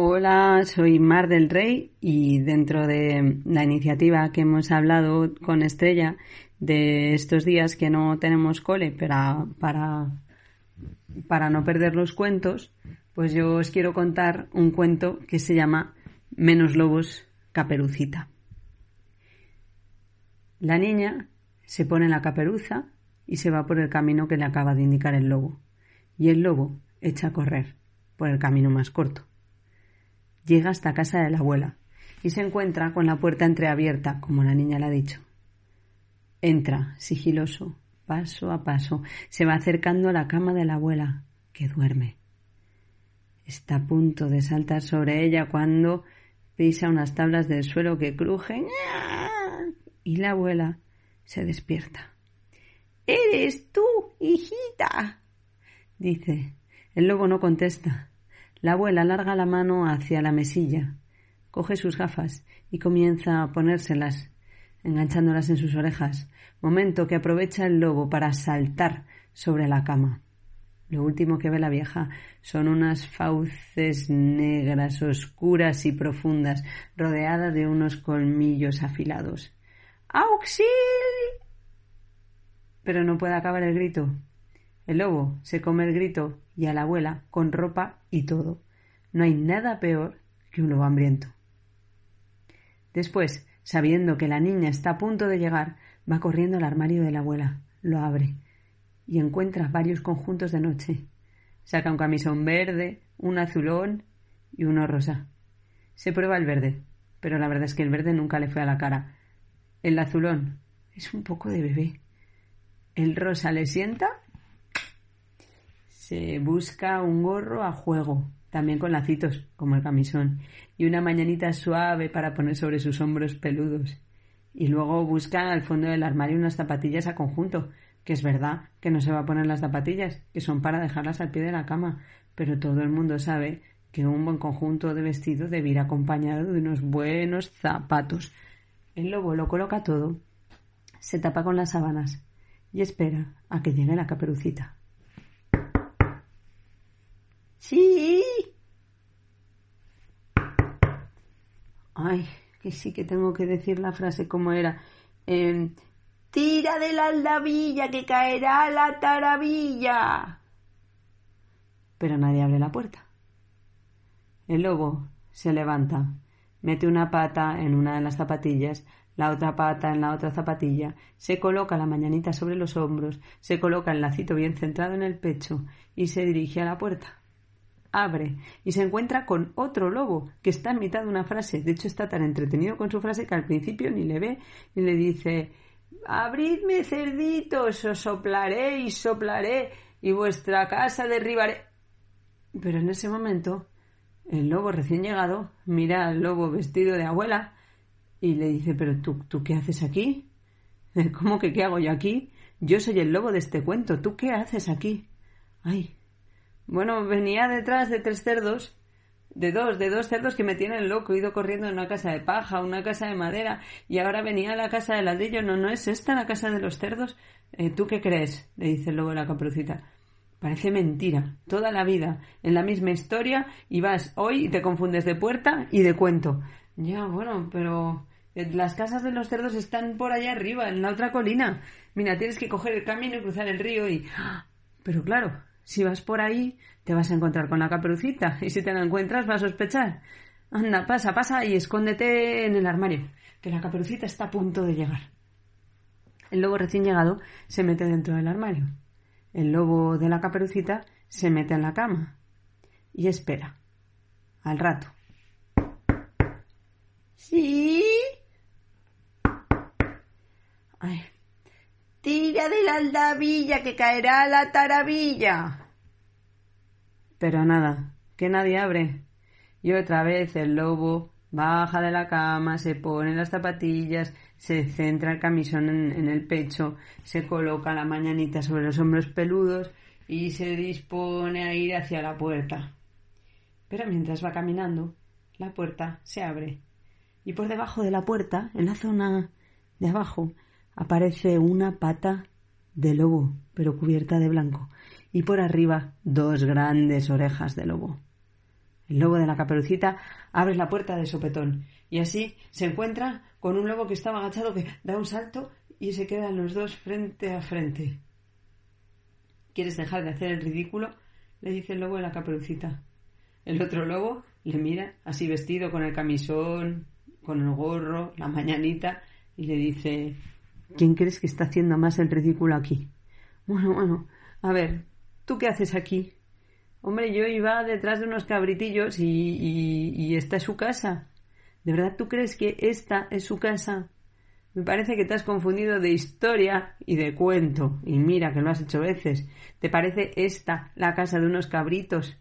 Hola, soy Mar del Rey y dentro de la iniciativa que hemos hablado con Estrella de estos días que no tenemos cole para, para, para no perder los cuentos, pues yo os quiero contar un cuento que se llama Menos lobos, caperucita. La niña se pone la caperuza y se va por el camino que le acaba de indicar el lobo. Y el lobo echa a correr por el camino más corto llega hasta casa de la abuela y se encuentra con la puerta entreabierta, como la niña le ha dicho. Entra, sigiloso, paso a paso, se va acercando a la cama de la abuela, que duerme. Está a punto de saltar sobre ella cuando pisa unas tablas del suelo que crujen y la abuela se despierta. ¿Eres tú, hijita? dice. El lobo no contesta. La abuela larga la mano hacia la mesilla, coge sus gafas y comienza a ponérselas, enganchándolas en sus orejas, momento que aprovecha el lobo para saltar sobre la cama. Lo último que ve la vieja son unas fauces negras, oscuras y profundas, rodeadas de unos colmillos afilados. ¡Auxilio! Pero no puede acabar el grito. El lobo se come el grito y a la abuela con ropa y todo. No hay nada peor que un lobo hambriento. Después, sabiendo que la niña está a punto de llegar, va corriendo al armario de la abuela, lo abre y encuentra varios conjuntos de noche. Saca un camisón verde, un azulón y uno rosa. Se prueba el verde, pero la verdad es que el verde nunca le fue a la cara. El azulón es un poco de bebé. El rosa le sienta se busca un gorro a juego, también con lacitos, como el camisón, y una mañanita suave para poner sobre sus hombros peludos. Y luego busca al fondo del armario unas zapatillas a conjunto, que es verdad que no se va a poner las zapatillas, que son para dejarlas al pie de la cama, pero todo el mundo sabe que un buen conjunto de vestido debe ir acompañado de unos buenos zapatos. El lobo lo coloca todo, se tapa con las sábanas y espera a que llegue la caperucita. Sí. Ay, que sí que tengo que decir la frase como era. Em, Tira de la aldabilla que caerá la taravilla. Pero nadie abre la puerta. El lobo se levanta, mete una pata en una de las zapatillas, la otra pata en la otra zapatilla, se coloca la mañanita sobre los hombros, se coloca el lacito bien centrado en el pecho y se dirige a la puerta abre y se encuentra con otro lobo que está en mitad de una frase. De hecho, está tan entretenido con su frase que al principio ni le ve y le dice Abridme cerditos, os soplaré y soplaré y vuestra casa derribaré. Pero en ese momento, el lobo recién llegado mira al lobo vestido de abuela y le dice Pero tú, ¿tú qué haces aquí? ¿Cómo que qué hago yo aquí? Yo soy el lobo de este cuento. ¿Tú qué haces aquí? Ay, bueno, venía detrás de tres cerdos, de dos, de dos cerdos que me tienen loco. He ido corriendo en una casa de paja, una casa de madera, y ahora venía a la casa de ladrillo. No, no es esta la casa de los cerdos. Eh, ¿Tú qué crees? le dice el lobo a la caperucita. Parece mentira. Toda la vida en la misma historia y vas hoy y te confundes de puerta y de cuento. Ya, bueno, pero eh, las casas de los cerdos están por allá arriba, en la otra colina. Mira, tienes que coger el camino y cruzar el río y... ¡ah! Pero claro, si vas por ahí, te vas a encontrar con la caperucita, y si te la encuentras, vas a sospechar. Anda, pasa, pasa y escóndete en el armario, que la caperucita está a punto de llegar. El lobo recién llegado se mete dentro del armario. El lobo de la caperucita se mete en la cama y espera. Al rato. ¿Sí? Tira de la aldabilla que caerá la taravilla. Pero nada, que nadie abre. Y otra vez el lobo baja de la cama, se pone las zapatillas, se centra el camisón en, en, el pecho, se coloca la mañanita sobre los hombros peludos y se dispone a ir hacia la puerta. Pero mientras va caminando, la puerta se abre y por debajo de la puerta, en la zona de abajo, aparece una pata de lobo, pero cubierta de blanco, y por arriba dos grandes orejas de lobo. El lobo de la caperucita abre la puerta de sopetón y así se encuentra con un lobo que estaba agachado que da un salto y se quedan los dos frente a frente. ¿Quieres dejar de hacer el ridículo? le dice el lobo de la caperucita. El otro lobo le mira, así vestido con el camisón, con el gorro, la mañanita, y le dice ¿Quién crees que está haciendo más el ridículo aquí? Bueno, bueno, a ver, ¿tú qué haces aquí? Hombre, yo iba detrás de unos cabritillos y, y, esta es su casa. ¿De verdad tú crees que esta es su casa? Me parece que te has confundido de historia y de cuento. Y mira que lo has hecho veces. ¿Te parece esta la casa de unos cabritos?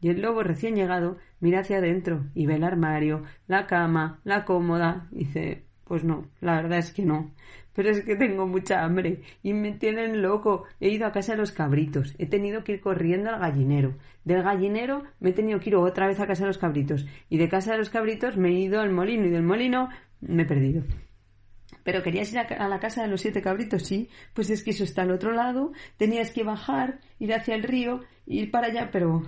Y el lobo recién llegado mira hacia adentro y ve el armario, la cama, la cómoda. Y dice, pues no, la verdad es que no. Pero es que tengo mucha hambre y me tienen loco. He ido a casa de los cabritos. He tenido que ir corriendo al gallinero. Del gallinero me he tenido que ir otra vez a casa de los cabritos. Y de casa de los cabritos me he ido al molino y del molino me he perdido. Pero querías ir a la casa de los siete cabritos, sí. Pues es que eso está al otro lado. Tenías que bajar, ir hacia el río, ir para allá, pero.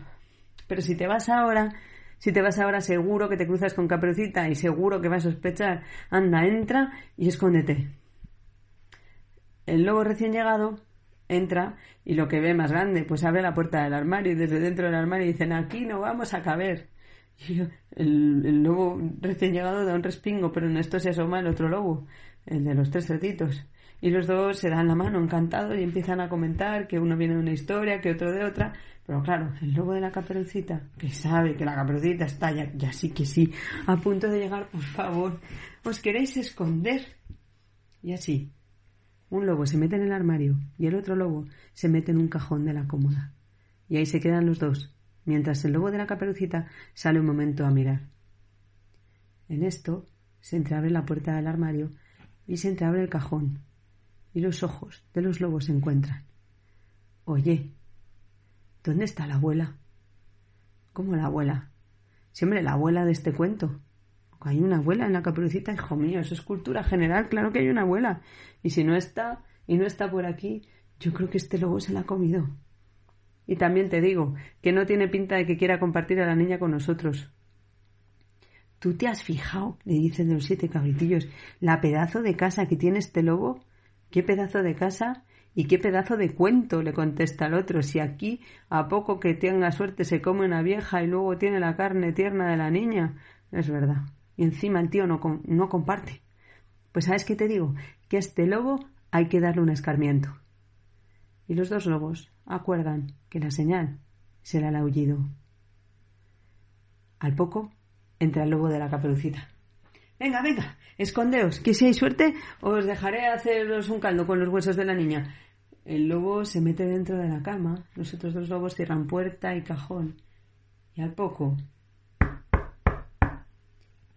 Pero si te vas ahora, si te vas ahora seguro que te cruzas con Caperucita y seguro que vas a sospechar. Anda, entra y escóndete. El lobo recién llegado entra y lo que ve más grande, pues abre la puerta del armario y desde dentro del armario dicen aquí no vamos a caber. El, lobo recién llegado da un respingo, pero en esto se asoma el otro lobo, el de los tres cerditos. Y los dos se dan la mano encantados y empiezan a comentar que uno viene de una historia, que otro de otra. Pero claro, el lobo de la caperucita, que sabe que la caperucita está ya, ya sí que sí, a punto de llegar, por favor, os queréis esconder. Y así, un lobo se mete en el armario y el otro lobo se mete en un cajón de la cómoda. Y ahí se quedan los dos, mientras el lobo de la caperucita sale un momento a mirar. En esto se entreabre la puerta del armario y se entreabre el cajón, y los ojos de los lobos se encuentran. Oye, ¿dónde está la abuela? ¿Cómo la abuela? Siempre la abuela de este cuento. Hay una abuela en la caperucita, hijo mío, eso es cultura general, claro que hay una abuela. Y si no está, y no está por aquí, yo creo que este lobo se la ha comido. Y también te digo que no tiene pinta de que quiera compartir a la niña con nosotros. ¿Tú te has fijado? le dicen de los siete cabritillos, la pedazo de casa que tiene este lobo. ¿Qué pedazo de casa? ¿Y qué pedazo de cuento? le contesta el otro. Si aquí, a poco que tenga suerte, se come una vieja y luego tiene la carne tierna de la niña. Es verdad. Y encima el tío no, no comparte. Pues ¿sabes qué te digo? Que a este lobo hay que darle un escarmiento. Y los dos lobos acuerdan que la señal será el aullido. Al poco entra el lobo de la caperucita. Venga, venga, escondeos, que si hay suerte os dejaré haceros un caldo con los huesos de la niña. El lobo se mete dentro de la cama, los otros dos lobos cierran puerta y cajón. Y al poco.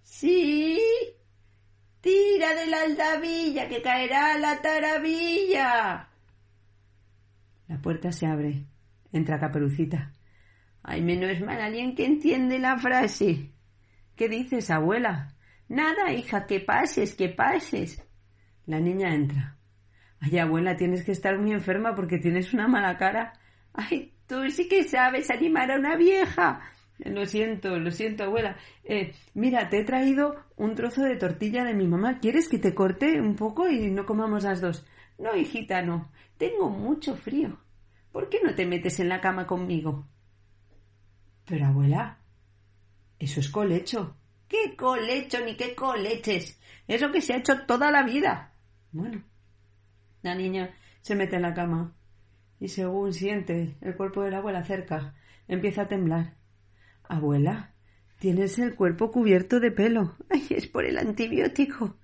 ¡Sí! Tira de la aldabilla, que caerá la taravilla. La puerta se abre. Entra Caperucita. Ay, menos mal alguien que entiende la frase. ¿Qué dices, abuela? Nada, hija, que pases, que pases. La niña entra. Ay, abuela, tienes que estar muy enferma porque tienes una mala cara. Ay, tú sí que sabes animar a una vieja. Lo siento, lo siento, abuela. Eh, mira, te he traído un trozo de tortilla de mi mamá. ¿Quieres que te corte un poco y no comamos las dos? No, hijita, no. Tengo mucho frío. ¿Por qué no te metes en la cama conmigo? Pero, abuela, eso es colecho. ¿Qué colecho ni qué coleches? Eso que se ha hecho toda la vida. Bueno, la niña se mete en la cama y según siente el cuerpo de la abuela cerca, empieza a temblar. Abuela, tienes el cuerpo cubierto de pelo. Ay, es por el antibiótico.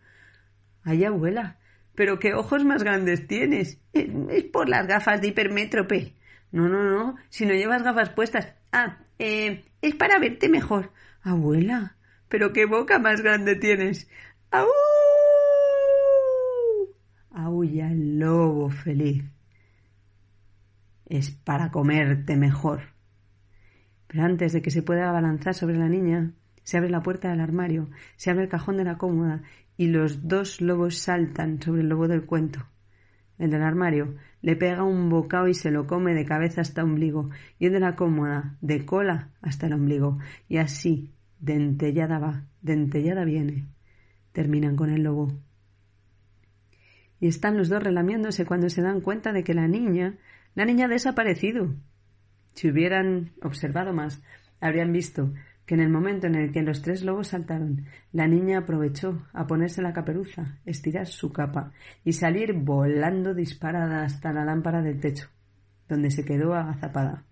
Ay, abuela, pero qué ojos más grandes tienes. Es por las gafas de hipermétrope. No, no, no, si no llevas gafas puestas. Ah, eh, es para verte mejor. Abuela, pero qué boca más grande tienes. ¡Aú! Aulla el lobo feliz. Es para comerte mejor. Pero antes de que se pueda abalanzar sobre la niña, se abre la puerta del armario, se abre el cajón de la cómoda y los dos lobos saltan sobre el lobo del cuento. el del armario, le pega un bocado y se lo come de cabeza hasta ombligo, y el de la cómoda, de cola hasta el ombligo, y así, dentellada va, dentellada viene. Terminan con el lobo. Y están los dos relamiéndose cuando se dan cuenta de que la niña, la niña ha desaparecido. Si hubieran observado más, habrían visto que en el momento en el que los tres lobos saltaron, la niña aprovechó a ponerse la caperuza, estirar su capa y salir volando disparada hasta la lámpara del techo, donde se quedó agazapada.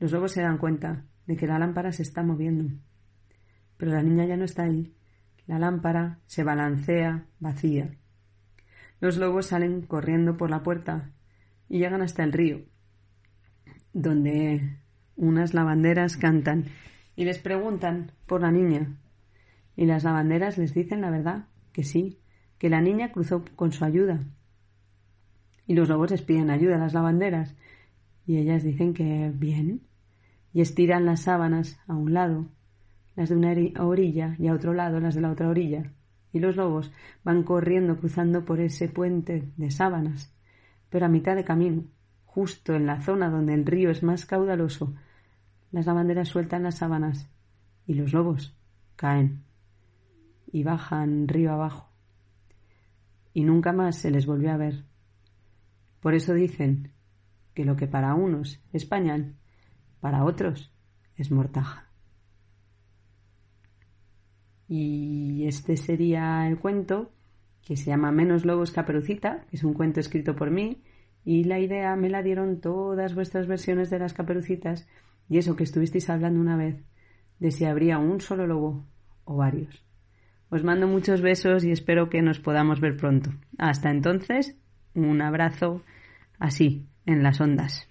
Los lobos se dan cuenta de que la lámpara se está moviendo, pero la niña ya no está ahí. La lámpara se balancea vacía. Los lobos salen corriendo por la puerta y llegan hasta el río, donde unas lavanderas cantan y les preguntan por la niña. Y las lavanderas les dicen la verdad, que sí, que la niña cruzó con su ayuda. Y los lobos les piden ayuda a las lavanderas y ellas dicen que bien y estiran las sábanas a un lado, las de una orilla y a otro lado las de la otra orilla. Y los lobos van corriendo cruzando por ese puente de sábanas, pero a mitad de camino, justo en la zona donde el río es más caudaloso, las lavanderas sueltan las sábanas y los lobos caen y bajan río abajo. Y nunca más se les volvió a ver. Por eso dicen que lo que para unos es pañal, para otros es mortaja. Y este sería el cuento que se llama Menos lobos caperucita, que es un cuento escrito por mí, y la idea me la dieron todas vuestras versiones de las caperucitas y eso que estuvisteis hablando una vez, de si habría un solo lobo o varios. Os mando muchos besos y espero que nos podamos ver pronto. Hasta entonces, un abrazo así, en las ondas.